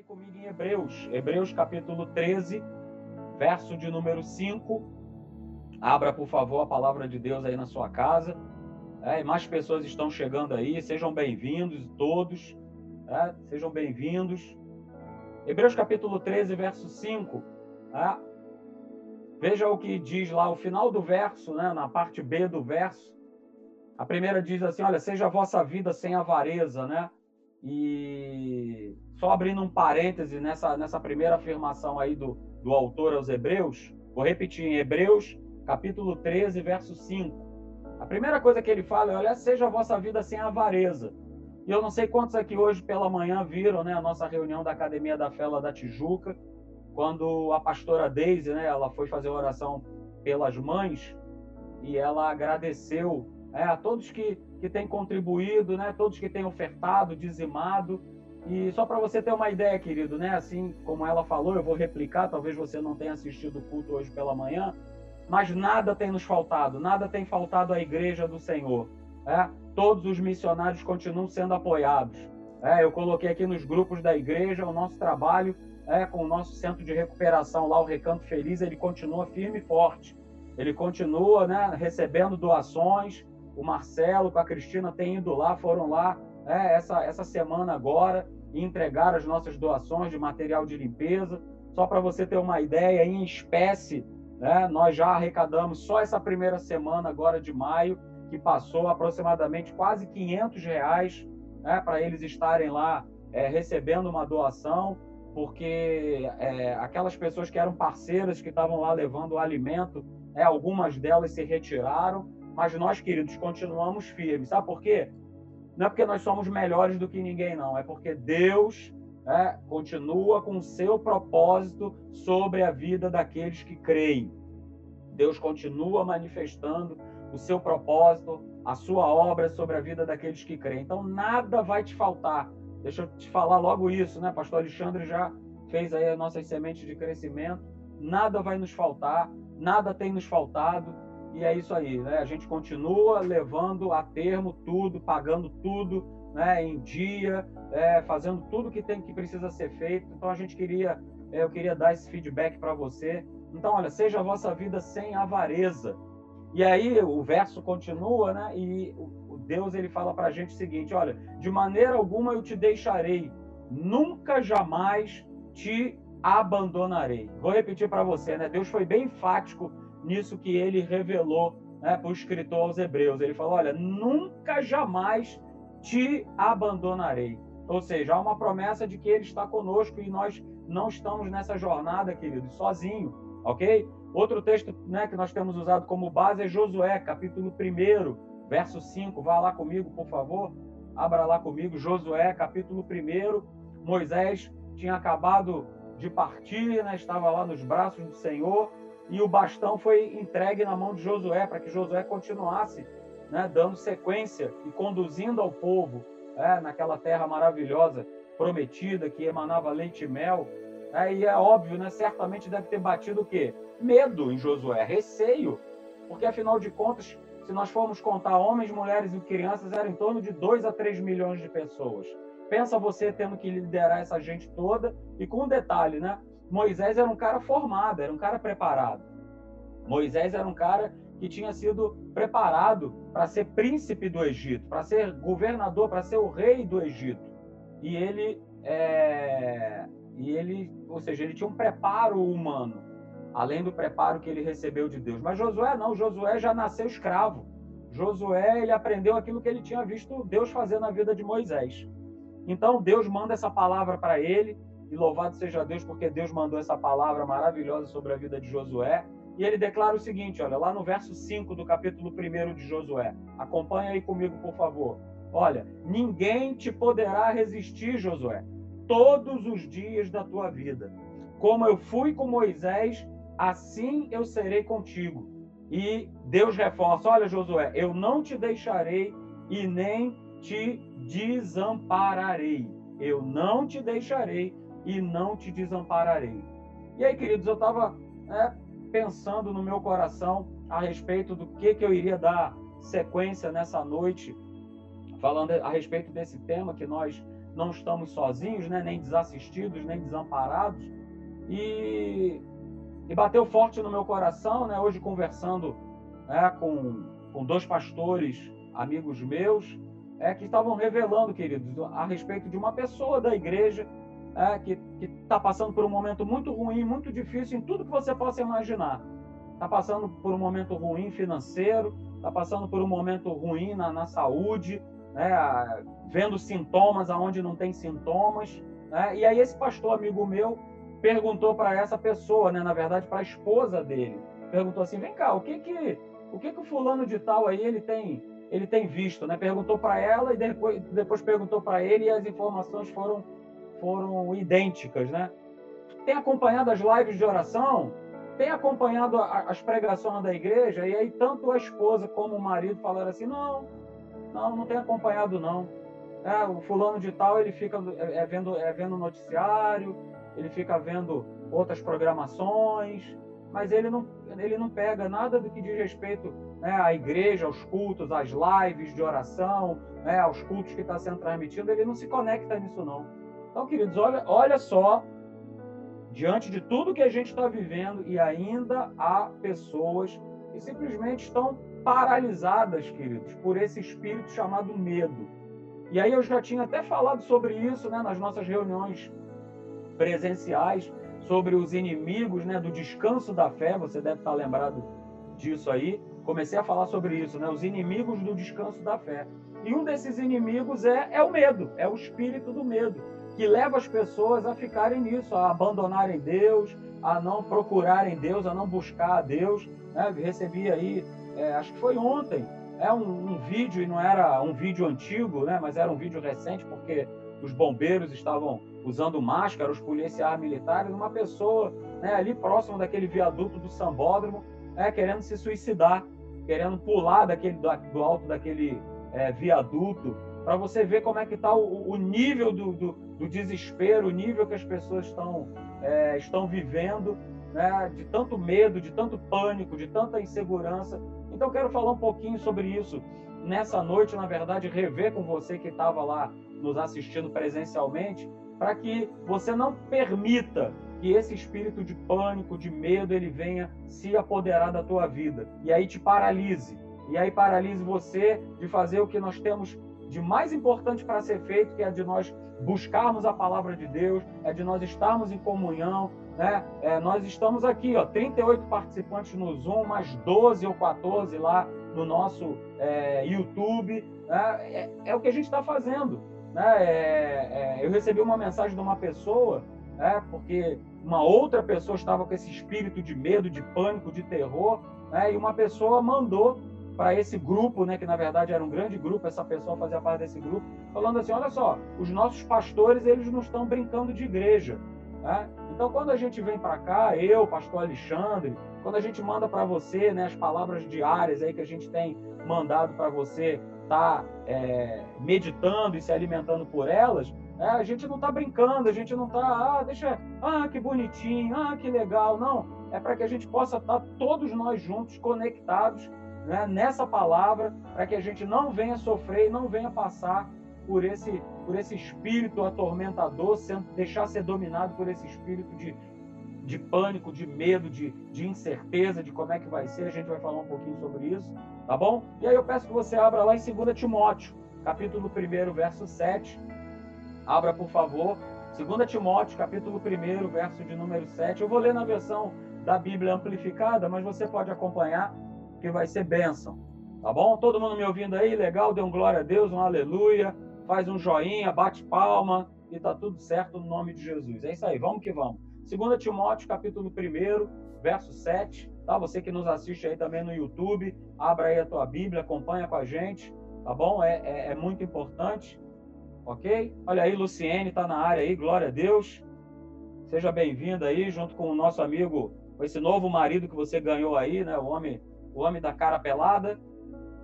aí comigo em Hebreus, Hebreus capítulo 13, verso de número 5. Abra, por favor, a palavra de Deus aí na sua casa. É, mais pessoas estão chegando aí, sejam bem-vindos todos. É, sejam bem-vindos. Hebreus capítulo 13, verso 5. É, veja o que diz lá, o final do verso, né, na parte B do verso. A primeira diz assim: Olha, seja a vossa vida sem avareza, né? E só abrindo um parêntese nessa, nessa primeira afirmação aí do, do autor aos Hebreus, vou repetir em Hebreus, capítulo 13, verso 5. A primeira coisa que ele fala é: olha, seja a vossa vida sem avareza. E eu não sei quantos aqui hoje pela manhã viram né, a nossa reunião da Academia da Fela da Tijuca, quando a pastora Deise, né, ela foi fazer oração pelas mães e ela agradeceu é, a todos que, que têm contribuído, né, todos que têm ofertado, dizimado. E só para você ter uma ideia, querido, né, assim como ela falou, eu vou replicar, talvez você não tenha assistido o culto hoje pela manhã, mas nada tem nos faltado, nada tem faltado à igreja do Senhor. É? Todos os missionários continuam sendo apoiados. É, eu coloquei aqui nos grupos da igreja o nosso trabalho é, com o nosso centro de recuperação lá, o Recanto Feliz, ele continua firme e forte. Ele continua né, recebendo doações, o Marcelo com a Cristina têm ido lá, foram lá é, essa, essa semana agora e entregaram as nossas doações de material de limpeza. Só para você ter uma ideia, em espécie, né, nós já arrecadamos só essa primeira semana agora de maio, que passou aproximadamente quase 500 reais né, para eles estarem lá é, recebendo uma doação, porque é, aquelas pessoas que eram parceiras, que estavam lá levando o alimento, é, algumas delas se retiraram, mas nós, queridos, continuamos firmes. Sabe por quê? Não é porque nós somos melhores do que ninguém, não. É porque Deus é, continua com o seu propósito sobre a vida daqueles que creem. Deus continua manifestando o seu propósito, a sua obra sobre a vida daqueles que creem. Então, nada vai te faltar. Deixa eu te falar logo isso, né? Pastor Alexandre já fez aí as nossas sementes de crescimento. Nada vai nos faltar, nada tem nos faltado e é isso aí, né? A gente continua levando a termo tudo, pagando tudo, né? Em dia, é, fazendo tudo que tem que precisa ser feito. Então a gente queria, é, eu queria dar esse feedback para você. Então, olha, seja a vossa vida sem avareza. E aí o verso continua, né? E Deus ele fala para a gente o seguinte: olha, de maneira alguma eu te deixarei, nunca jamais te abandonarei. Vou repetir para você, né? Deus foi bem enfático nisso que ele revelou né, para o escritor aos Hebreus. Ele falou: Olha, nunca jamais te abandonarei. Ou seja, há uma promessa de que ele está conosco e nós não estamos nessa jornada, queridos, sozinho, ok? Outro texto né, que nós temos usado como base é Josué, capítulo 1, verso 5. Vá lá comigo, por favor. Abra lá comigo, Josué, capítulo 1. Moisés tinha acabado de partir, né, estava lá nos braços do Senhor e o bastão foi entregue na mão de Josué para que Josué continuasse né, dando sequência e conduzindo ao povo é, naquela terra maravilhosa prometida que emanava leite e mel. É, e é óbvio, né, certamente deve ter batido o quê? Medo em Josué, receio, porque afinal de contas, se nós formos contar homens, mulheres e crianças, eram em torno de 2 a 3 milhões de pessoas. Pensa você tendo que liderar essa gente toda e com um detalhe, né? Moisés era um cara formado, era um cara preparado. Moisés era um cara que tinha sido preparado para ser príncipe do Egito, para ser governador, para ser o rei do Egito. E ele, é... e ele, ou seja, ele tinha um preparo humano, além do preparo que ele recebeu de Deus. Mas Josué não, Josué já nasceu escravo. Josué, ele aprendeu aquilo que ele tinha visto Deus fazer na vida de Moisés. Então Deus manda essa palavra para ele, e louvado seja Deus, porque Deus mandou essa palavra maravilhosa sobre a vida de Josué. E ele declara o seguinte: olha, lá no verso 5 do capítulo 1 de Josué. Acompanha aí comigo, por favor. Olha, ninguém te poderá resistir, Josué, todos os dias da tua vida. Como eu fui com Moisés, assim eu serei contigo. E Deus reforça: olha, Josué, eu não te deixarei e nem te desampararei. Eu não te deixarei e não te desampararei. E aí, queridos, eu estava né, pensando no meu coração a respeito do que, que eu iria dar sequência nessa noite, falando a respeito desse tema que nós não estamos sozinhos, né? nem desassistidos, nem desamparados. E, e bateu forte no meu coração, né? hoje conversando né, com, com dois pastores, amigos meus, é, que estavam revelando, queridos, a respeito de uma pessoa da igreja é, que está passando por um momento muito ruim, muito difícil em tudo que você possa imaginar. Está passando por um momento ruim financeiro, está passando por um momento ruim na, na saúde, né, vendo sintomas aonde não tem sintomas. Né? E aí esse pastor amigo meu perguntou para essa pessoa, né, na verdade para a esposa dele, perguntou assim, vem cá, o que que o que que o fulano de tal aí ele tem ele tem visto, né? Perguntou para ela e depois depois perguntou para ele e as informações foram foram idênticas, né? Tem acompanhado as lives de oração? Tem acompanhado as pregações da igreja? E aí tanto a esposa como o marido falaram assim, não, não, não tem acompanhado não. É, o fulano de tal ele fica é, é vendo é vendo noticiário, ele fica vendo outras programações, mas ele não ele não pega nada do que diz respeito né, à igreja, aos cultos, às lives de oração, né, aos cultos que está sendo transmitido, ele não se conecta nisso não. Então, queridos, olha, olha só, diante de tudo que a gente está vivendo, e ainda há pessoas que simplesmente estão paralisadas, queridos, por esse espírito chamado medo. E aí eu já tinha até falado sobre isso né, nas nossas reuniões presenciais, sobre os inimigos né, do descanso da fé, você deve estar lembrado disso aí. Comecei a falar sobre isso, né, os inimigos do descanso da fé. E um desses inimigos é, é o medo, é o espírito do medo, que leva as pessoas a ficarem nisso, a abandonarem Deus, a não procurarem Deus, a não buscar a Deus. Né? Recebi aí é, acho que foi ontem, é um, um, vídeo, e não era um vídeo antigo, né, mas era um vídeo recente, porque os bombeiros estavam usando máscara, os policiais militares, uma pessoa né, ali próximo daquele viaduto do Sambódromo, né, querendo se suicidar, querendo pular daquele, do alto daquele é, viaduto, para você ver como é que está o, o, nível do, do, do, desespero, o nível que as pessoas estão, é, estão vivendo, né, de tanto medo, de tanto pânico, de tanta insegurança, então, quero falar um pouquinho sobre isso. Nessa noite, na verdade, rever com você que estava lá nos assistindo presencialmente, para que você não permita que esse espírito de pânico, de medo, ele venha se apoderar da tua vida. E aí te paralise. E aí paralise você de fazer o que nós temos de mais importante para ser feito, que é de nós buscarmos a palavra de Deus, é de nós estarmos em comunhão, né? É, nós estamos aqui, ó, 38 participantes no Zoom, mais 12 ou 14 lá no nosso é, YouTube. Né? É, é, o que a gente está fazendo. Né? É, é, eu recebi uma mensagem de uma pessoa, né? porque uma outra pessoa estava com esse espírito de medo, de pânico, de terror, né? e uma pessoa mandou para esse grupo, né, que na verdade era um grande grupo, essa pessoa fazia parte desse grupo, falando assim, olha só, os nossos pastores eles não estão brincando de igreja, né? Então, quando a gente vem para cá, eu, pastor Alexandre, quando a gente manda para você né, as palavras diárias aí que a gente tem mandado para você estar tá, é, meditando e se alimentando por elas, é, a gente não está brincando, a gente não está, ah, deixa, ah, que bonitinho, ah, que legal. Não, é para que a gente possa estar tá todos nós juntos conectados né, nessa palavra, para que a gente não venha sofrer e não venha passar por esse, por esse espírito atormentador, sendo, deixar ser dominado por esse espírito de, de pânico, de medo, de, de incerteza de como é que vai ser. A gente vai falar um pouquinho sobre isso, tá bom? E aí eu peço que você abra lá em 2 Timóteo, capítulo 1, verso 7. Abra, por favor. 2 Timóteo, capítulo 1, verso de número 7. Eu vou ler na versão da Bíblia amplificada, mas você pode acompanhar, que vai ser bênção. Tá bom? Todo mundo me ouvindo aí? Legal? Dê um glória a Deus, um aleluia faz um joinha, bate palma e tá tudo certo no nome de Jesus. É isso aí, vamos que vamos. 2 Timóteo, capítulo 1, verso 7, tá? Você que nos assiste aí também no YouTube, abra aí a tua Bíblia, acompanha com a gente, tá bom? É, é, é muito importante, ok? Olha aí, Luciene tá na área aí, glória a Deus. Seja bem-vinda aí, junto com o nosso amigo, com esse novo marido que você ganhou aí, né? O homem, o homem da cara pelada.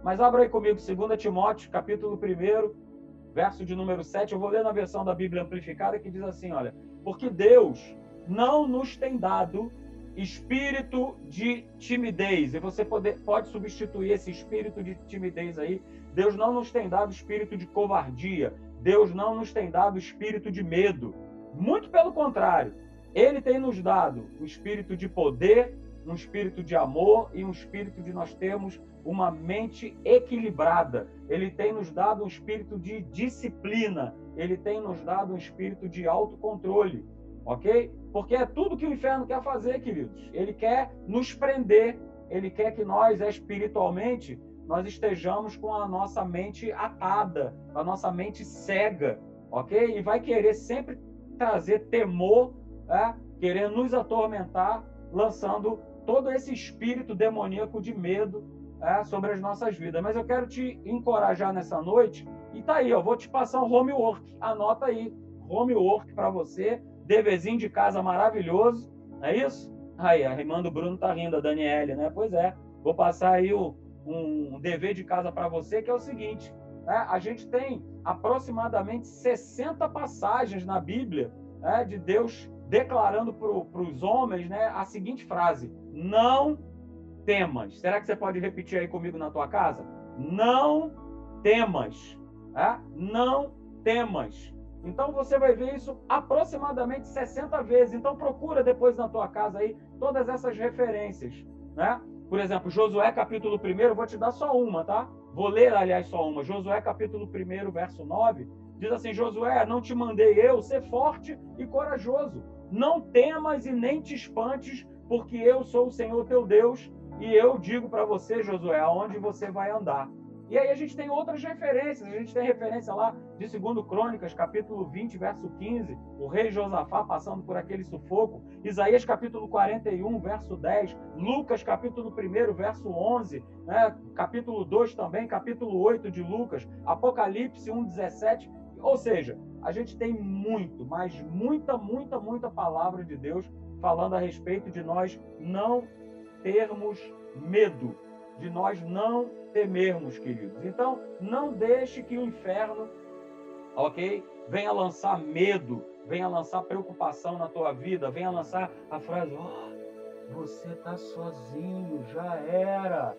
Mas abra aí comigo, 2 Timóteo, capítulo 1, verso de número 7, eu vou ler na versão da Bíblia amplificada que diz assim, olha, porque Deus não nos tem dado espírito de timidez, e você pode, pode substituir esse espírito de timidez aí, Deus não nos tem dado espírito de covardia, Deus não nos tem dado espírito de medo. Muito pelo contrário, Ele tem nos dado um espírito de poder, um espírito de amor e um espírito de nós termos uma mente equilibrada. Ele tem nos dado um espírito de disciplina. Ele tem nos dado um espírito de autocontrole. Ok? Porque é tudo que o inferno quer fazer, queridos. Ele quer nos prender. Ele quer que nós, espiritualmente, nós estejamos com a nossa mente atada, a nossa mente cega, ok? E vai querer sempre trazer temor, é? querer nos atormentar, lançando todo esse espírito demoníaco de medo é? sobre as nossas vidas. Mas eu quero te encorajar nessa noite, e tá aí, eu vou te passar um homework, anota aí, homework para você, deverzinho de casa maravilhoso, não é isso? Aí, a irmã do Bruno tá rindo, a Daniele, né? Pois é, vou passar aí o, um dever de casa para você, que é o seguinte: né? a gente tem aproximadamente 60 passagens na Bíblia né, de Deus declarando para os homens né, a seguinte frase: Não temas. Será que você pode repetir aí comigo na tua casa? Não temas. Né? Não temas. Então você vai ver isso aproximadamente 60 vezes. Então procura depois na tua casa aí todas essas referências, né? Por exemplo, Josué capítulo 1, vou te dar só uma, tá? Vou ler, aliás, só uma. Josué capítulo 1, verso 9, diz assim: Josué, não te mandei eu ser forte e corajoso. Não temas e nem te espantes, porque eu sou o Senhor teu Deus, e eu digo para você, Josué, aonde você vai andar. E aí a gente tem outras referências. A gente tem referência lá de 2 Crônicas, capítulo 20, verso 15, o rei Josafá passando por aquele sufoco. Isaías, capítulo 41, verso 10. Lucas, capítulo 1, verso 11. Né? Capítulo 2 também, capítulo 8 de Lucas. Apocalipse 1, 17. Ou seja, a gente tem muito, mas muita, muita, muita palavra de Deus falando a respeito de nós não termos medo, de nós não temermos, queridos. Então, não deixe que o inferno, ok, venha lançar medo, venha lançar preocupação na tua vida, venha lançar a frase: oh, você está sozinho, já era.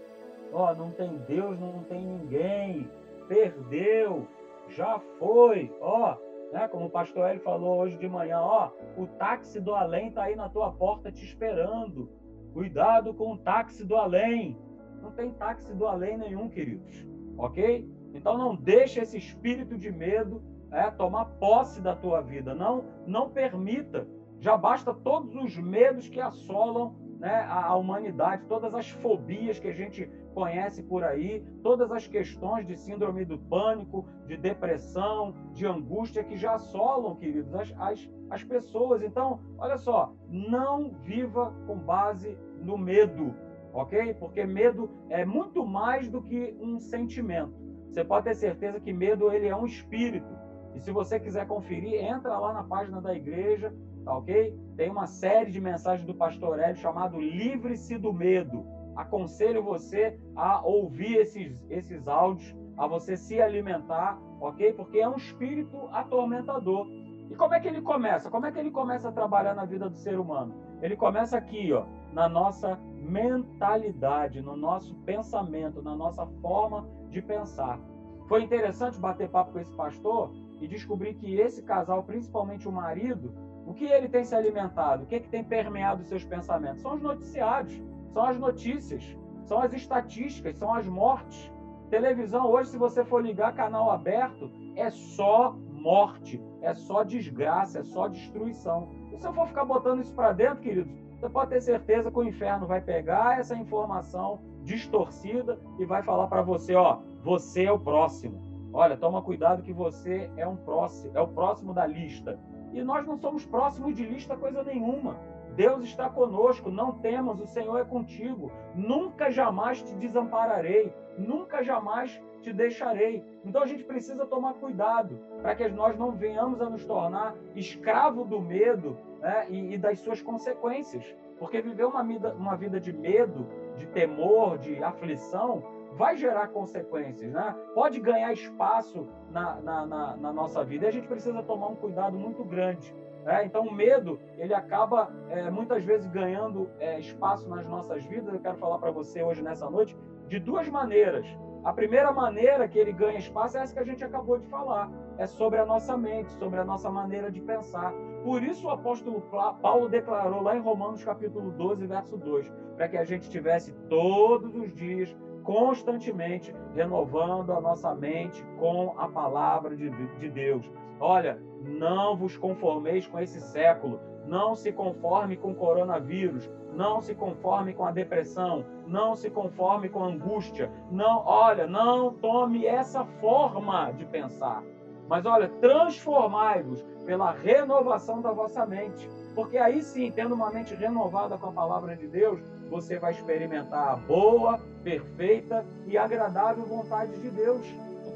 Ó, oh, não tem Deus, não tem ninguém, perdeu, já foi. Ó, oh, né, como o pastor Hélio falou hoje de manhã, ó, o táxi do além está aí na tua porta te esperando. Cuidado com o táxi do além. Não tem táxi do além nenhum, queridos. Ok? Então não deixe esse espírito de medo é, tomar posse da tua vida. Não, não permita. Já basta todos os medos que assolam né, a, a humanidade, todas as fobias que a gente conhece por aí, todas as questões de síndrome do pânico, de depressão, de angústia que já assolam, queridos, as, as, as pessoas. Então, olha só, não viva com base no medo ok? Porque medo é muito mais do que um sentimento. Você pode ter certeza que medo ele é um espírito. E se você quiser conferir, entra lá na página da igreja, tá ok? Tem uma série de mensagens do pastor Hélio chamado Livre-se do Medo. Aconselho você a ouvir esses, esses áudios, a você se alimentar, ok? Porque é um espírito atormentador. E como é que ele começa? Como é que ele começa a trabalhar na vida do ser humano? Ele começa aqui, ó, na nossa mentalidade, no nosso pensamento, na nossa forma de pensar. Foi interessante bater papo com esse pastor e descobrir que esse casal, principalmente o marido, o que ele tem se alimentado, o que, é que tem permeado os seus pensamentos? São os noticiários, são as notícias, são as estatísticas, são as mortes. Televisão, hoje, se você for ligar canal aberto, é só morte, é só desgraça, é só destruição. E se eu for ficar botando isso para dentro, queridos, você pode ter certeza que o inferno vai pegar essa informação distorcida e vai falar para você, ó, você é o próximo. Olha, toma cuidado que você é um próximo, é o próximo da lista. E nós não somos próximos de lista coisa nenhuma. Deus está conosco, não temos, o Senhor é contigo. Nunca jamais te desampararei, nunca jamais te deixarei. Então a gente precisa tomar cuidado para que nós não venhamos a nos tornar escravo do medo né, e, e, das suas consequências. Porque viver uma vida, uma vida de medo, de temor, de aflição, vai gerar consequências. Né? Pode ganhar espaço na, na, na, na nossa vida e a gente precisa tomar um cuidado muito grande. Né? Então, o medo ele acaba é, muitas vezes ganhando é, espaço nas nossas vidas. Eu quero falar para você hoje, nessa noite, de duas maneiras. A primeira maneira que ele ganha espaço é essa que a gente acabou de falar. é sobre a nossa mente, sobre a nossa maneira de pensar. Por isso o apóstolo Paulo declarou lá em Romanos capítulo 12, verso 2, para que a gente tivesse todos os dias, constantemente, renovando a nossa mente com a palavra de, de Deus. Olha, não vos conformeis com esse século, não se conforme com o coronavírus, não se conforme com a depressão, não se conforme com a angústia. Não, olha, não tome essa forma de pensar. Mas olha, transformai-vos pela renovação da vossa mente. Porque aí sim, tendo uma mente renovada com a palavra de Deus, você vai experimentar a boa, perfeita e agradável vontade de Deus.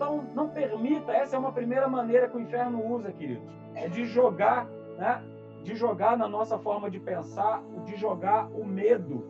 Então, não permita, essa é uma primeira maneira que o inferno usa, queridos, é de jogar, né? De jogar na nossa forma de pensar, de jogar o medo,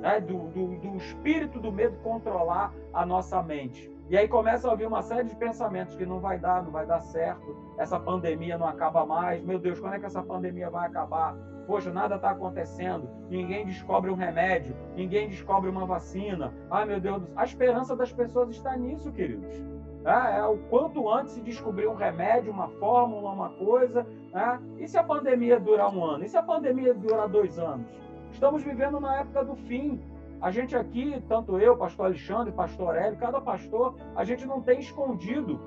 né? do, do, do espírito do medo controlar a nossa mente. E aí começa a ouvir uma série de pensamentos que não vai dar, não vai dar certo, essa pandemia não acaba mais, meu Deus, quando é que essa pandemia vai acabar? Poxa, nada está acontecendo, ninguém descobre um remédio, ninguém descobre uma vacina. Ai, meu Deus, a esperança das pessoas está nisso, queridos. É, é o quanto antes se descobrir um remédio, uma fórmula, uma coisa. É? E se a pandemia durar um ano? E se a pandemia durar dois anos? Estamos vivendo na época do fim. A gente aqui, tanto eu, pastor Alexandre, pastor Hélio, cada pastor, a gente não tem escondido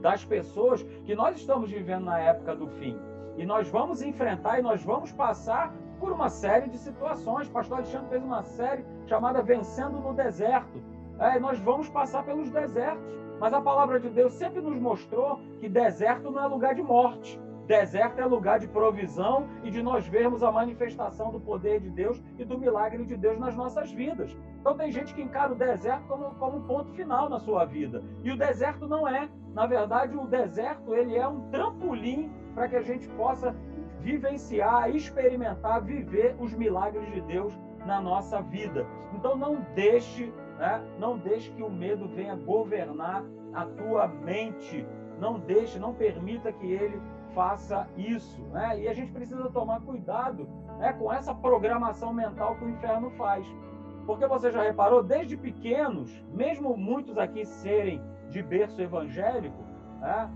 das pessoas que nós estamos vivendo na época do fim. E nós vamos enfrentar e nós vamos passar por uma série de situações. Pastor Alexandre fez uma série chamada Vencendo no Deserto. É, nós vamos passar pelos desertos. Mas a palavra de Deus sempre nos mostrou que deserto não é lugar de morte. Deserto é lugar de provisão e de nós vermos a manifestação do poder de Deus e do milagre de Deus nas nossas vidas. Então tem gente que encara o deserto como, como um ponto final na sua vida. E o deserto não é. Na verdade, o deserto ele é um trampolim para que a gente possa vivenciar, experimentar, viver os milagres de Deus na nossa vida. Então não deixe, né? não deixe que o medo venha governar a tua mente. Não deixe, não permita que ele faça isso. Né? E a gente precisa tomar cuidado né, com essa programação mental que o inferno faz. Porque você já reparou, desde pequenos, mesmo muitos aqui serem de berço evangélico, né,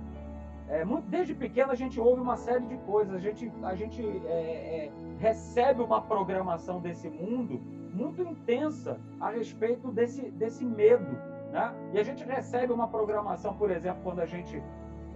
é, muito, desde pequeno a gente ouve uma série de coisas, a gente, a gente é, é, recebe uma programação desse mundo muito intensa a respeito desse, desse medo. Né? E a gente recebe uma programação, por exemplo, quando a gente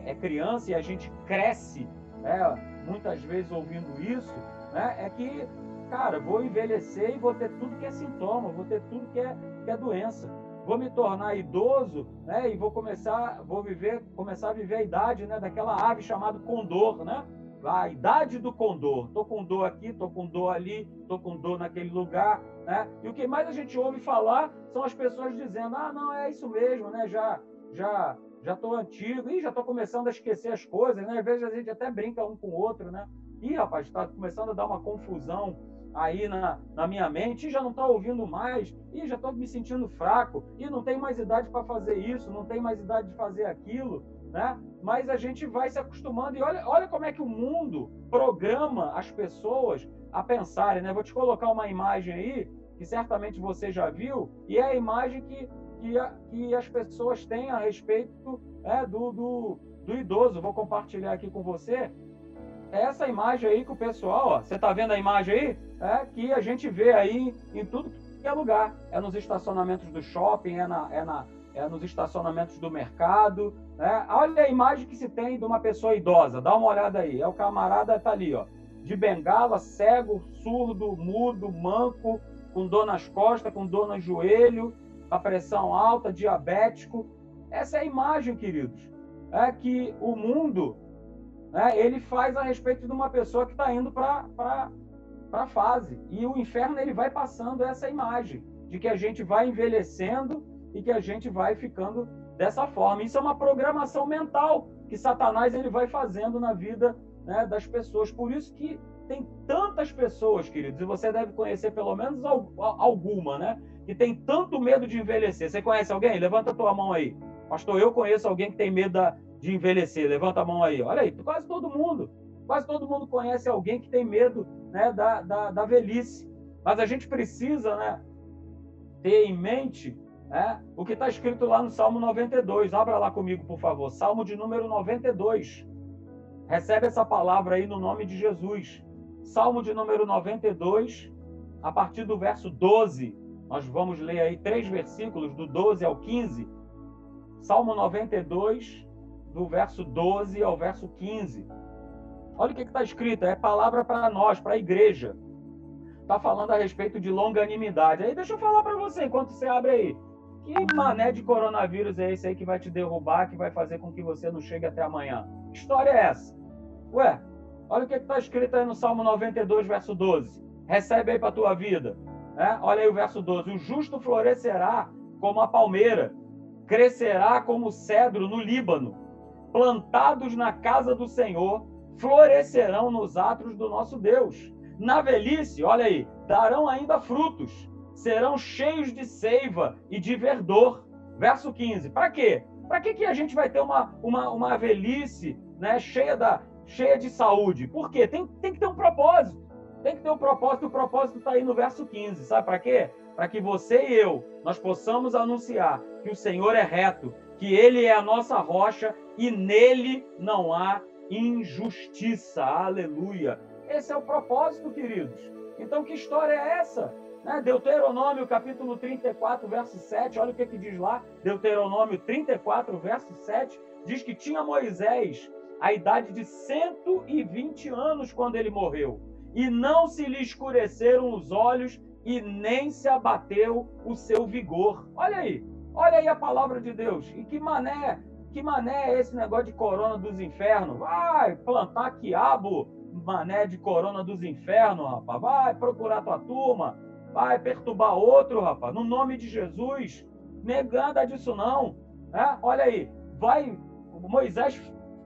é criança e a gente cresce, né, muitas vezes ouvindo isso, né, é que, cara, vou envelhecer e vou ter tudo que é sintoma, vou ter tudo que é, que é doença. Vou me tornar idoso, né, e vou começar, vou viver, começar a viver a idade, né, daquela ave chamada condor, né? A idade do condor. Tô com dor aqui, tô com dor ali, tô com dor naquele lugar, né? E o que mais a gente ouve falar são as pessoas dizendo: "Ah, não, é isso mesmo, né? Já já já estou antigo, e já estou começando a esquecer as coisas, né? Às vezes a gente até brinca um com o outro, né? Ih, rapaz, está começando a dar uma confusão aí na, na minha mente, e já não está ouvindo mais, e já estou me sentindo fraco, e não tem mais idade para fazer isso, não tem mais idade de fazer aquilo, né? Mas a gente vai se acostumando, e olha, olha como é que o mundo programa as pessoas a pensarem, né? Vou te colocar uma imagem aí, que certamente você já viu, e é a imagem que que, a, que as pessoas têm a respeito é, do, do, do, idoso. Vou compartilhar aqui com você. É essa imagem aí que o pessoal, ó, você está vendo a imagem aí? É que a gente vê aí em tudo que é lugar. É nos estacionamentos do shopping, é, na, é, na, é nos estacionamentos do mercado. Né? Olha a imagem que se tem de uma pessoa idosa. Dá uma olhada aí. É o camarada tá ali, ó, de bengala, cego, surdo, mudo, manco, com dor nas costas, com dor no joelho, a pressão alta, diabético. Essa é a imagem, queridos, é que o mundo né, ele faz a respeito de uma pessoa que está indo para a fase. E o inferno ele vai passando essa imagem de que a gente vai envelhecendo e que a gente vai ficando dessa forma. Isso é uma programação mental que Satanás ele vai fazendo na vida né, das pessoas. Por isso que tem tantas pessoas, queridos, e você deve conhecer pelo menos alguma, né? que tem tanto medo de envelhecer. Você conhece alguém? Levanta a tua mão aí. Pastor, eu conheço alguém que tem medo de envelhecer. Levanta a mão aí. Olha aí, quase todo mundo. Quase todo mundo conhece alguém que tem medo né, da, da, da velhice. Mas a gente precisa né, ter em mente É, o que está escrito lá no Salmo 92. Abra lá comigo, por favor. Salmo de número 92. Recebe essa palavra aí no nome de Jesus. Salmo de número 92, a partir do verso 12. Nós vamos ler aí três versículos, do 12 ao 15. Salmo 92, do verso 12 ao verso 15. Olha o que está escrito, é palavra para nós, para a igreja. Está falando a respeito de longanimidade. Aí deixa eu falar para você, enquanto você abre aí. Que mané de coronavírus é esse aí que vai te derrubar, que vai fazer com que você não chegue até amanhã? Que história é essa? Ué, olha o que está escrito aí no Salmo 92, verso 12. Recebe aí para tua vida. Né? Olha aí o verso 12. O justo florescerá como a palmeira, crescerá como o cedro no Líbano. Plantados na casa do Senhor, florescerão nos atos do nosso Deus. Na velhice, olha aí, darão ainda frutos, serão cheios de seiva e de verdor. Verso 15. Para quê? Para que, que a gente vai ter uma, uma, uma velhice né, cheia, da, cheia de saúde? Por quê? Tem, tem que ter um propósito. Tem que ter um propósito, o propósito está aí no verso 15. Sabe para quê? Para que você e eu, nós possamos anunciar que o Senhor é reto, que Ele é a nossa rocha e nele não há injustiça. Aleluia. Esse é o propósito, queridos. Então, que história é essa? Né? Deuteronômio, capítulo 34, verso 7, olha o que, que diz lá. Deuteronômio 34, verso 7, diz que tinha Moisés a idade de 120 anos quando ele morreu. E não se lhe escureceram os olhos e nem se abateu o seu vigor. Olha aí, olha aí a palavra de Deus. E que mané que mané é esse negócio de corona dos infernos? Vai plantar quiabo, mané de corona dos infernos, rapaz. Vai procurar tua turma, vai perturbar outro, rapaz. No nome de Jesus, negando disso não. É? Olha aí, vai. Moisés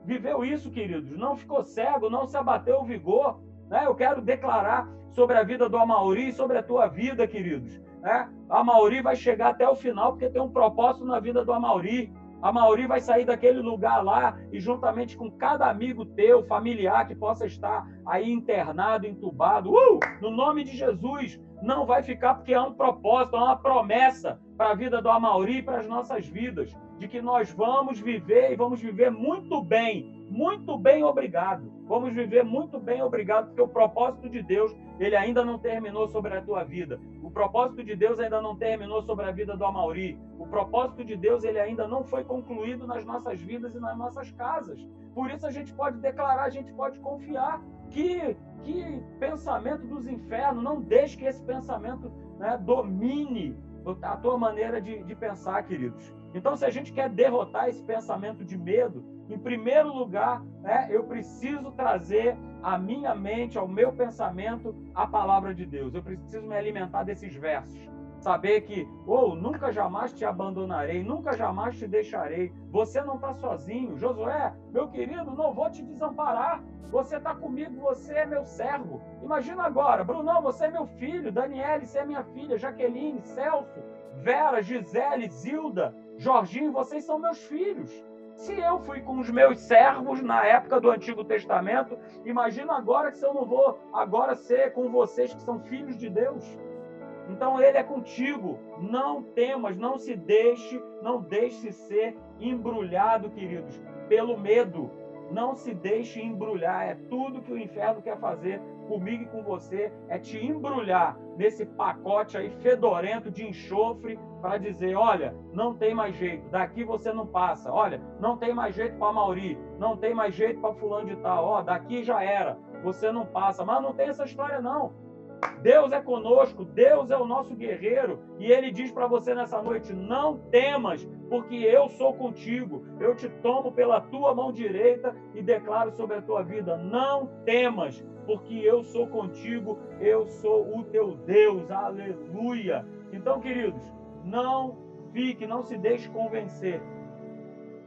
viveu isso, queridos. Não ficou cego, não se abateu o vigor. Né? Eu quero declarar sobre a vida do Amauri, sobre a tua vida, queridos. Né? A Amauri vai chegar até o final, porque tem um propósito na vida do Amauri. A Mauri vai sair daquele lugar lá e, juntamente com cada amigo teu, familiar que possa estar aí internado, entubado, uh, no nome de Jesus, não vai ficar porque há um propósito, há uma promessa para a vida do Amauri e para as nossas vidas, de que nós vamos viver e vamos viver muito bem, muito bem, obrigado. Vamos viver muito bem, obrigado, porque o propósito de Deus, ele ainda não terminou sobre a tua vida. O propósito de Deus ainda não terminou sobre a vida do Amauri. O propósito de Deus, ele ainda não foi concluído nas nossas vidas e nas nossas casas. Por isso a gente pode declarar, a gente pode confiar que que pensamento dos infernos, não deixe que esse pensamento né, domine a tua maneira de, de pensar, queridos. Então, se a gente quer derrotar esse pensamento de medo, em primeiro lugar, né, eu preciso trazer à minha mente, ao meu pensamento, a palavra de Deus. Eu preciso me alimentar desses versos. Saber que, ou oh, nunca jamais te abandonarei, nunca jamais te deixarei. Você não está sozinho. Josué, meu querido, não vou te desamparar. Você está comigo, você é meu servo. Imagina agora, Brunão, você é meu filho. Daniele, você é minha filha. Jaqueline, Celso, Vera, Gisele, Zilda, Jorginho, vocês são meus filhos. Se eu fui com os meus servos na época do Antigo Testamento, imagina agora que se eu não vou agora ser com vocês que são filhos de Deus. Então ele é contigo. Não temas, não se deixe, não deixe ser embrulhado, queridos, pelo medo. Não se deixe embrulhar. É tudo que o inferno quer fazer comigo e com você é te embrulhar nesse pacote aí fedorento de enxofre para dizer, olha, não tem mais jeito, daqui você não passa. Olha, não tem mais jeito para Mauri, não tem mais jeito para fulano de tal. Ó, daqui já era, você não passa. Mas não tem essa história não. Deus é conosco, Deus é o nosso guerreiro, e ele diz para você nessa noite: não temas, porque eu sou contigo. Eu te tomo pela tua mão direita e declaro sobre a tua vida: não temas, porque eu sou contigo, eu sou o teu Deus. Aleluia. Então, queridos, não fique, não se deixe convencer.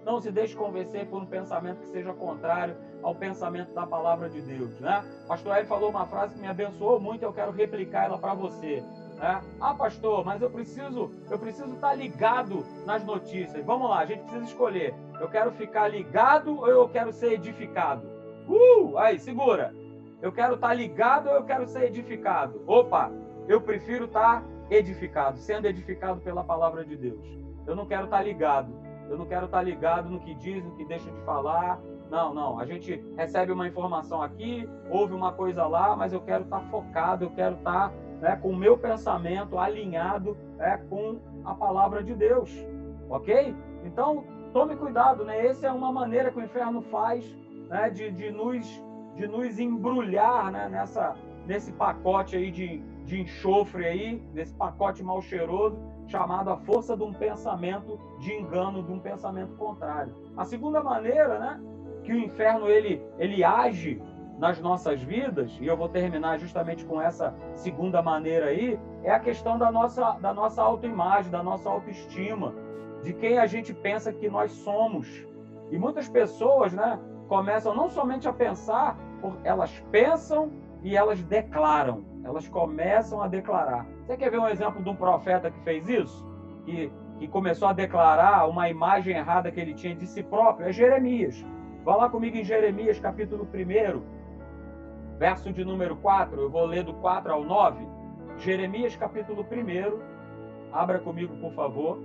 Não se deixe convencer por um pensamento que seja contrário ao pensamento da palavra de Deus, né? Pastor Hélio falou uma frase que me abençoou muito, eu quero replicar ela para você. Né? Ah, pastor, mas eu preciso, eu preciso estar tá ligado nas notícias. Vamos lá, a gente precisa escolher. Eu quero ficar ligado ou eu quero ser edificado? Uh, aí, segura. Eu quero estar tá ligado ou eu quero ser edificado? Opa, eu prefiro estar tá edificado, sendo edificado pela palavra de Deus. Eu não quero estar ligado. Eu não quero estar ligado no que diz, no que deixa de falar. Não, não. A gente recebe uma informação aqui, ouve uma coisa lá, mas eu quero estar focado, eu quero estar né, com o meu pensamento alinhado é, com a palavra de Deus. Ok? Então, tome cuidado, né? Essa é uma maneira que o inferno faz né, de, de, nos, de nos embrulhar né, nessa, nesse pacote aí de, de enxofre aí, nesse pacote mal cheiroso, chamado a força de um pensamento de engano, de um pensamento contrário. A segunda maneira, né, que o inferno ele, ele age nas nossas vidas, e eu vou terminar justamente com essa segunda maneira aí, é a questão da nossa, da nossa autoimagem, da nossa autoestima, de quem a gente pensa que nós somos. E muitas pessoas, né, começam não somente a pensar, elas pensam e elas declaram. Elas começam a declarar. Você quer ver um exemplo de um profeta que fez isso? Que, que começou a declarar uma imagem errada que ele tinha de si próprio? É Jeremias. Vá lá comigo em Jeremias, capítulo 1, verso de número 4. Eu vou ler do 4 ao 9. Jeremias, capítulo 1. Abra comigo, por favor.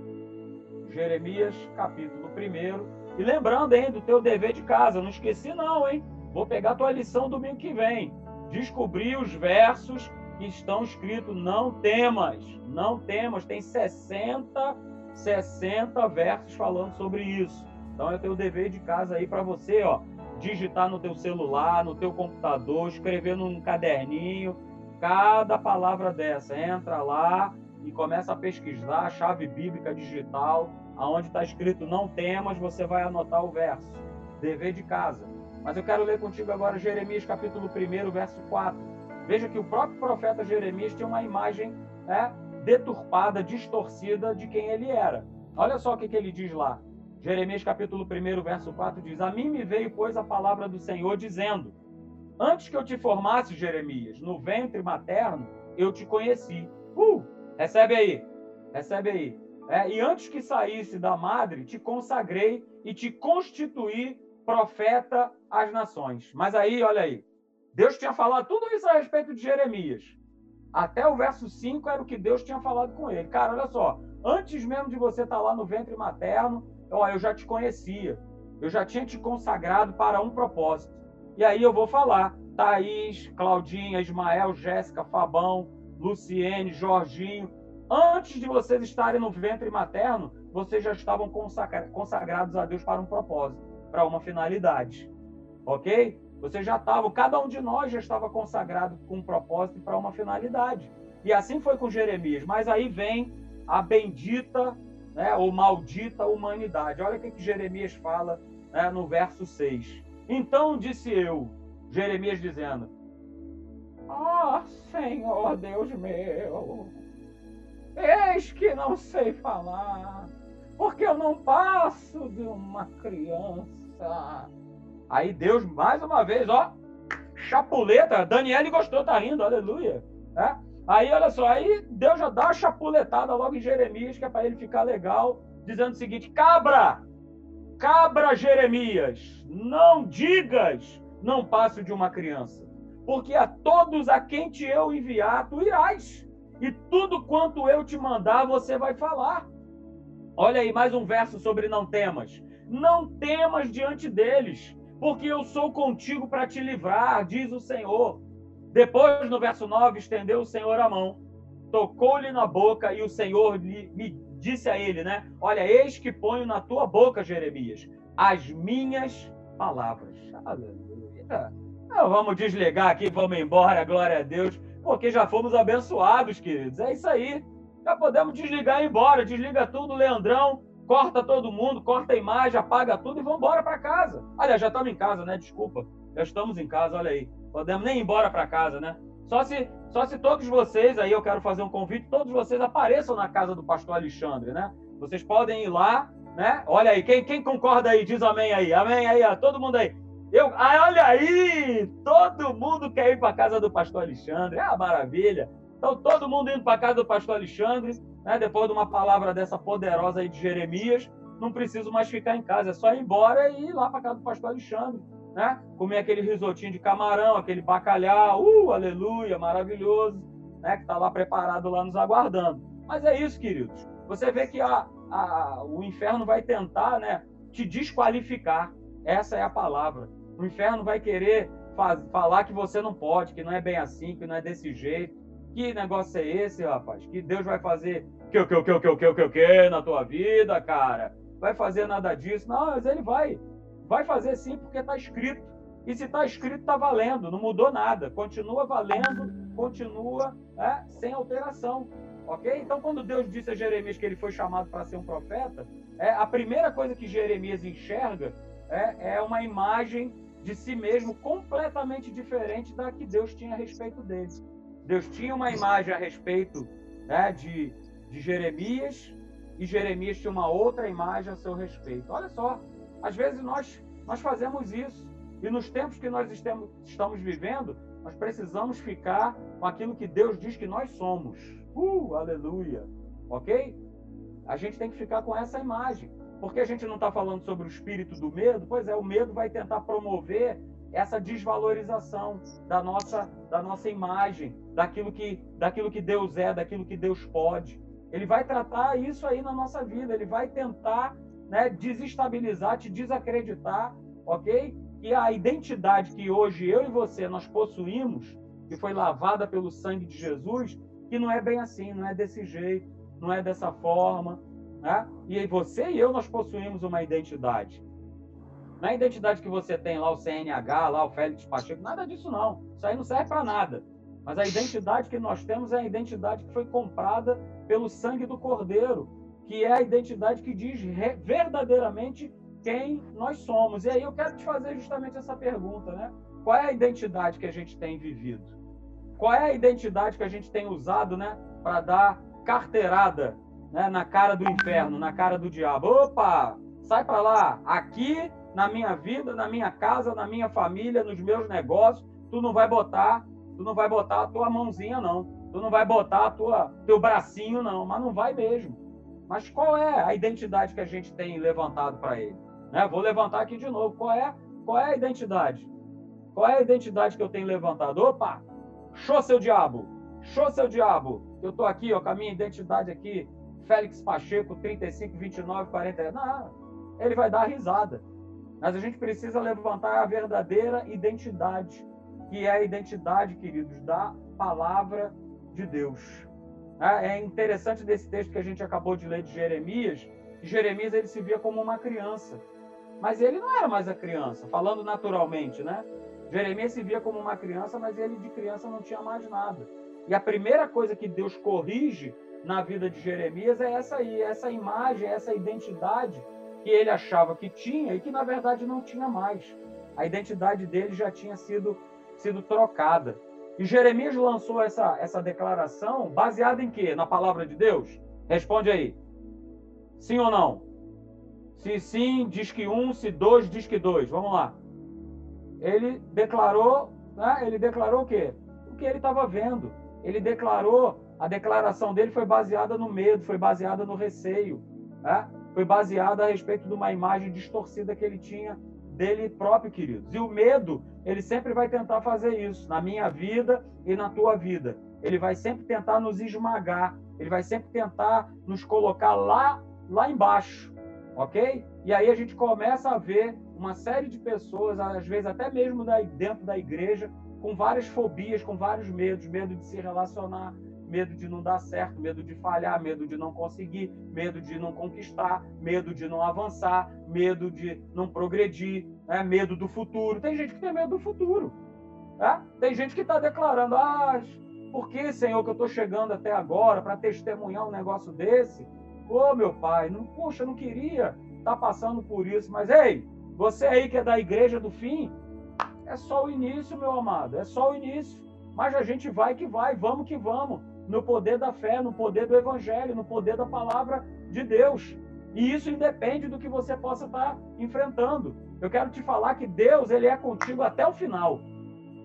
Jeremias, capítulo 1. E lembrando, hein, do teu dever de casa, não esqueci não, hein? Vou pegar tua lição domingo que vem. Descobrir os versos que estão escritos, não temas, não temas, tem 60, 60 versos falando sobre isso. Então é teu dever de casa aí para você, ó, digitar no teu celular, no teu computador, escrever num caderninho, cada palavra dessa, entra lá e começa a pesquisar a chave bíblica digital, aonde está escrito não temas, você vai anotar o verso. Dever de casa. Mas eu quero ler contigo agora Jeremias capítulo 1, verso 4. Veja que o próprio profeta Jeremias tinha uma imagem né, deturpada, distorcida de quem ele era. Olha só o que, que ele diz lá. Jeremias capítulo 1, verso 4 diz: A mim me veio, pois, a palavra do Senhor, dizendo: Antes que eu te formasse, Jeremias, no ventre materno, eu te conheci. Uh! Recebe aí, recebe aí. É, e antes que saísse da madre, te consagrei e te constituí profeta às nações. Mas aí, olha aí, Deus tinha falado tudo isso a respeito de Jeremias. Até o verso 5 era o que Deus tinha falado com ele. Cara, olha só, antes mesmo de você estar lá no ventre materno, ó, eu já te conhecia. Eu já tinha te consagrado para um propósito. E aí eu vou falar. Thaís, Claudinha, Ismael, Jéssica, Fabão, Luciene, Jorginho, Antes de vocês estarem no ventre materno, vocês já estavam consagrados a Deus para um propósito, para uma finalidade. Ok? Vocês já estavam, cada um de nós já estava consagrado com um propósito e para uma finalidade. E assim foi com Jeremias. Mas aí vem a bendita né, ou maldita humanidade. Olha o que, que Jeremias fala né, no verso 6. Então disse eu, Jeremias dizendo: Ah, oh, Senhor Deus meu, Eis que não sei falar, porque eu não passo de uma criança. Aí Deus, mais uma vez, ó, chapuleta. Daniele gostou, tá rindo, aleluia. É? Aí, olha só, aí Deus já dá uma chapuletada logo em Jeremias, que é para ele ficar legal, dizendo o seguinte: cabra, cabra Jeremias, não digas, não passo de uma criança, porque a todos a quem te eu enviar, tu irás e tudo quanto eu te mandar, você vai falar. Olha aí mais um verso sobre não temas. Não temas diante deles, porque eu sou contigo para te livrar, diz o Senhor. Depois, no verso 9, estendeu o Senhor a mão, tocou-lhe na boca e o Senhor me disse a ele, né? Olha, eis que ponho na tua boca, Jeremias, as minhas palavras. Aleluia. Então, vamos desligar aqui, vamos embora, glória a Deus porque já fomos abençoados, queridos. É isso aí. Já podemos desligar e ir embora. Desliga tudo, Leandrão. Corta todo mundo, corta a imagem, apaga tudo e vamos embora para casa. Aliás, já estamos em casa, né? Desculpa. Já estamos em casa, olha aí. Podemos nem ir embora para casa, né? Só se, só se todos vocês, aí eu quero fazer um convite, todos vocês apareçam na casa do pastor Alexandre, né? Vocês podem ir lá, né? Olha aí, quem, quem concorda aí, diz amém aí. Amém aí, ó, todo mundo aí. Eu, ah, olha aí! Todo mundo quer ir para casa do pastor Alexandre. É uma maravilha. Então, todo mundo indo para casa do pastor Alexandre, né, depois de uma palavra dessa poderosa aí de Jeremias, não preciso mais ficar em casa. É só ir embora e ir lá para casa do pastor Alexandre. Né? Comer aquele risotinho de camarão, aquele bacalhau. Uh, aleluia, maravilhoso. né, que está lá preparado, lá nos aguardando. Mas é isso, queridos. Você vê que a, a, o inferno vai tentar né, te desqualificar. Essa é a palavra. O inferno vai querer faz, falar que você não pode, que não é bem assim, que não é desse jeito. Que negócio é esse, rapaz? Que Deus vai fazer que o que o que o que o que o que o que na tua vida, cara? Vai fazer nada disso? Não, mas ele vai. Vai fazer sim porque está escrito. E se está escrito, está valendo, não mudou nada. Continua valendo, continua é, sem alteração. Ok? Então, quando Deus disse a Jeremias que ele foi chamado para ser um profeta, é, a primeira coisa que Jeremias enxerga é, é uma imagem de si mesmo completamente diferente da que Deus tinha a respeito dele. Deus tinha uma imagem a respeito né, de, de Jeremias e Jeremias tinha uma outra imagem a seu respeito. Olha só, às vezes nós, nós fazemos isso. E nos tempos que nós estamos, estamos vivendo, nós precisamos ficar com aquilo que Deus diz que nós somos. Uh, aleluia. Ok? A gente tem que ficar com essa imagem. Porque a gente não está falando sobre o espírito do medo? Pois é, o medo vai tentar promover essa desvalorização da nossa, da nossa imagem, daquilo que, daquilo que Deus é, daquilo que Deus pode. Ele vai tratar isso aí na nossa vida, ele vai tentar né, desestabilizar, te desacreditar, ok? Que a identidade que hoje eu e você nós possuímos, que foi lavada pelo sangue de Jesus, que não é bem assim, não é desse jeito, não é dessa forma, né? E você e eu nós possuímos uma identidade. Não é a identidade que você tem lá o CNH, lá o Félix Pacheco, nada disso não. Isso aí não serve para nada. Mas a identidade que nós temos é a identidade que foi comprada pelo sangue do Cordeiro, que é a identidade que diz verdadeiramente quem nós somos. E aí eu quero te fazer justamente essa pergunta, né? Qual é a identidade que a gente tem vivido? Qual é a identidade que a gente tem usado, né, para dar carteirada, né, na cara do inferno, na cara do diabo? Opa, sai para lá. Aqui na minha vida, na minha casa, na minha família, nos meus negócios, tu não vai botar, tu não vai botar a tua mãozinha não. Tu não vai botar a tua teu bracinho não, mas não vai mesmo. Mas qual é a identidade que a gente tem levantado para ele? Né? Vou levantar aqui de novo. Qual é, qual é a identidade? Qual é a identidade que eu tenho levantado? Opa! Show seu diabo! Show seu diabo! Eu estou aqui ó, com a minha identidade aqui, Félix Pacheco, 35, 29, 40. Não, ele vai dar risada. Mas a gente precisa levantar a verdadeira identidade, que é a identidade, queridos, da palavra de Deus. É, é interessante desse texto que a gente acabou de ler de Jeremias, Jeremias ele se via como uma criança. Mas ele não era mais a criança, falando naturalmente, né? Jeremias se via como uma criança, mas ele de criança não tinha mais nada. E a primeira coisa que Deus corrige na vida de Jeremias é essa aí, essa imagem, essa identidade que ele achava que tinha e que na verdade não tinha mais. A identidade dele já tinha sido, sido trocada. E Jeremias lançou essa, essa declaração baseada em quê? Na palavra de Deus? Responde aí. Sim ou não? Se sim, diz que um, se dois, diz que dois. Vamos lá. Ele declarou, né? ele declarou o quê? O que ele estava vendo. Ele declarou, a declaração dele foi baseada no medo, foi baseada no receio. Né? Foi baseada a respeito de uma imagem distorcida que ele tinha dele próprio, queridos. E o medo, ele sempre vai tentar fazer isso na minha vida e na tua vida. Ele vai sempre tentar nos esmagar, ele vai sempre tentar nos colocar lá, lá embaixo, ok? E aí a gente começa a ver uma série de pessoas, às vezes até mesmo dentro da igreja, com várias fobias, com vários medos, medo de se relacionar, medo de não dar certo, medo de falhar, medo de não conseguir, medo de não conquistar, medo de não avançar, medo de não progredir, né? medo do futuro. Tem gente que tem medo do futuro. Né? Tem gente que está declarando: ah, por que, Senhor, que eu estou chegando até agora para testemunhar um negócio desse? Ô, oh, meu pai, não, poxa, não queria estar tá passando por isso, mas ei, você aí que é da igreja do fim, é só o início, meu amado, é só o início. Mas a gente vai que vai, vamos que vamos no poder da fé, no poder do evangelho, no poder da palavra de Deus. E isso independe do que você possa estar enfrentando. Eu quero te falar que Deus, ele é contigo até o final.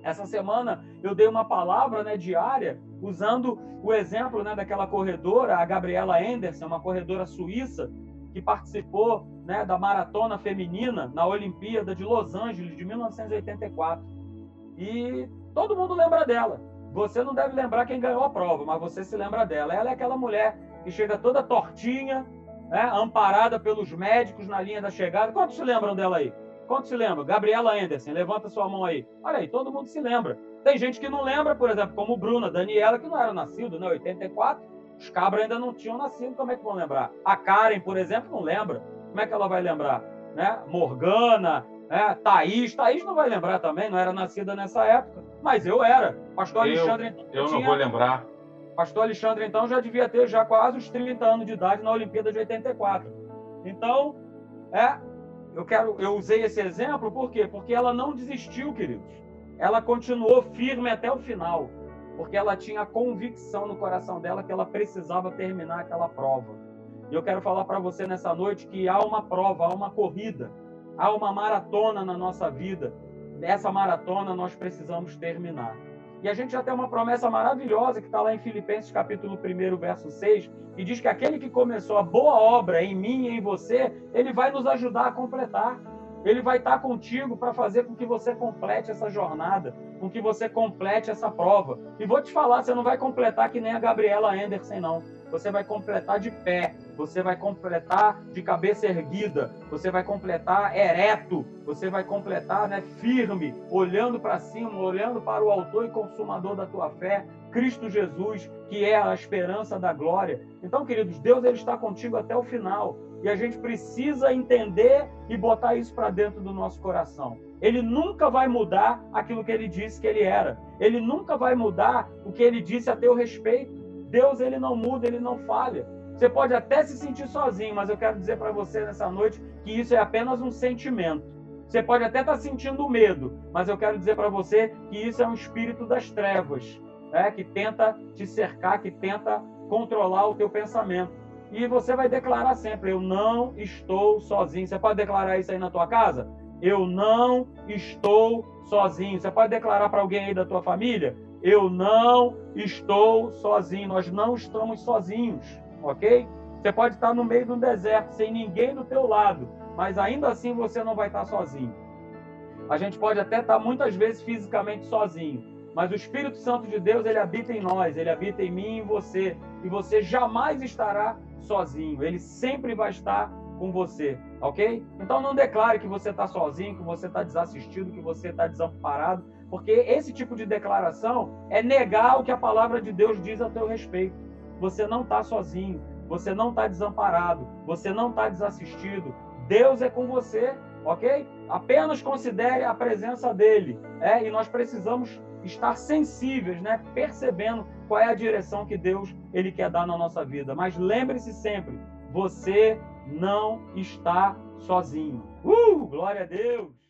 Essa semana eu dei uma palavra né, diária usando o exemplo né, daquela corredora, a Gabriela Anderson, uma corredora suíça que participou né, da maratona feminina na Olimpíada de Los Angeles de 1984. E todo mundo lembra dela. Você não deve lembrar quem ganhou a prova, mas você se lembra dela. Ela é aquela mulher que chega toda tortinha, né, amparada pelos médicos na linha da chegada. Quantos se lembram dela aí? Quantos se lembram? Gabriela Anderson, levanta sua mão aí. Olha aí, todo mundo se lembra. Tem gente que não lembra, por exemplo, como Bruna, Daniela, que não era nascido, né? 84. Os cabras ainda não tinham nascido, como é que vão lembrar? A Karen, por exemplo, não lembra. Como é que ela vai lembrar? Né? Morgana, né? Thaís. Thaís não vai lembrar também, não era nascida nessa época. Mas eu era. Pastor eu, Alexandre. Então, eu tinha... não vou lembrar. Pastor Alexandre, então, já devia ter já quase os 30 anos de idade na Olimpíada de 84. Então, é, eu quero, eu usei esse exemplo por quê? Porque ela não desistiu, queridos. Ela continuou firme até o final, porque ela tinha convicção no coração dela que ela precisava terminar aquela prova. E eu quero falar para você nessa noite que há uma prova, há uma corrida, há uma maratona na nossa vida. Nessa maratona nós precisamos terminar. E a gente já tem uma promessa maravilhosa que está lá em Filipenses capítulo 1, verso 6, que diz que aquele que começou a boa obra em mim e em você, ele vai nos ajudar a completar. Ele vai estar contigo para fazer com que você complete essa jornada, com que você complete essa prova. E vou te falar, você não vai completar que nem a Gabriela Anderson, não. Você vai completar de pé, você vai completar de cabeça erguida, você vai completar ereto, você vai completar né, firme, olhando para cima, olhando para o autor e consumador da tua fé, Cristo Jesus, que é a esperança da glória. Então, queridos, Deus ele está contigo até o final. E a gente precisa entender e botar isso para dentro do nosso coração. Ele nunca vai mudar aquilo que ele disse que ele era. Ele nunca vai mudar o que ele disse a teu respeito. Deus ele não muda, ele não falha. Você pode até se sentir sozinho, mas eu quero dizer para você nessa noite que isso é apenas um sentimento. Você pode até estar tá sentindo medo, mas eu quero dizer para você que isso é um espírito das trevas, né? que tenta te cercar, que tenta controlar o teu pensamento. E você vai declarar sempre: Eu não estou sozinho. Você pode declarar isso aí na tua casa? Eu não estou sozinho. Você pode declarar para alguém aí da tua família? Eu não estou sozinho. Nós não estamos sozinhos ok? Você pode estar no meio de um deserto, sem ninguém do teu lado, mas ainda assim você não vai estar sozinho. A gente pode até estar muitas vezes fisicamente sozinho, mas o Espírito Santo de Deus, ele habita em nós, ele habita em mim e em você, e você jamais estará sozinho, ele sempre vai estar com você, ok? Então não declare que você está sozinho, que você está desassistido, que você está desamparado, porque esse tipo de declaração é negar o que a palavra de Deus diz a teu respeito. Você não está sozinho, você não está desamparado, você não está desassistido. Deus é com você, ok? Apenas considere a presença dele, é? E nós precisamos estar sensíveis, né? Percebendo qual é a direção que Deus ele quer dar na nossa vida. Mas lembre-se sempre, você não está sozinho. Uh, glória a Deus!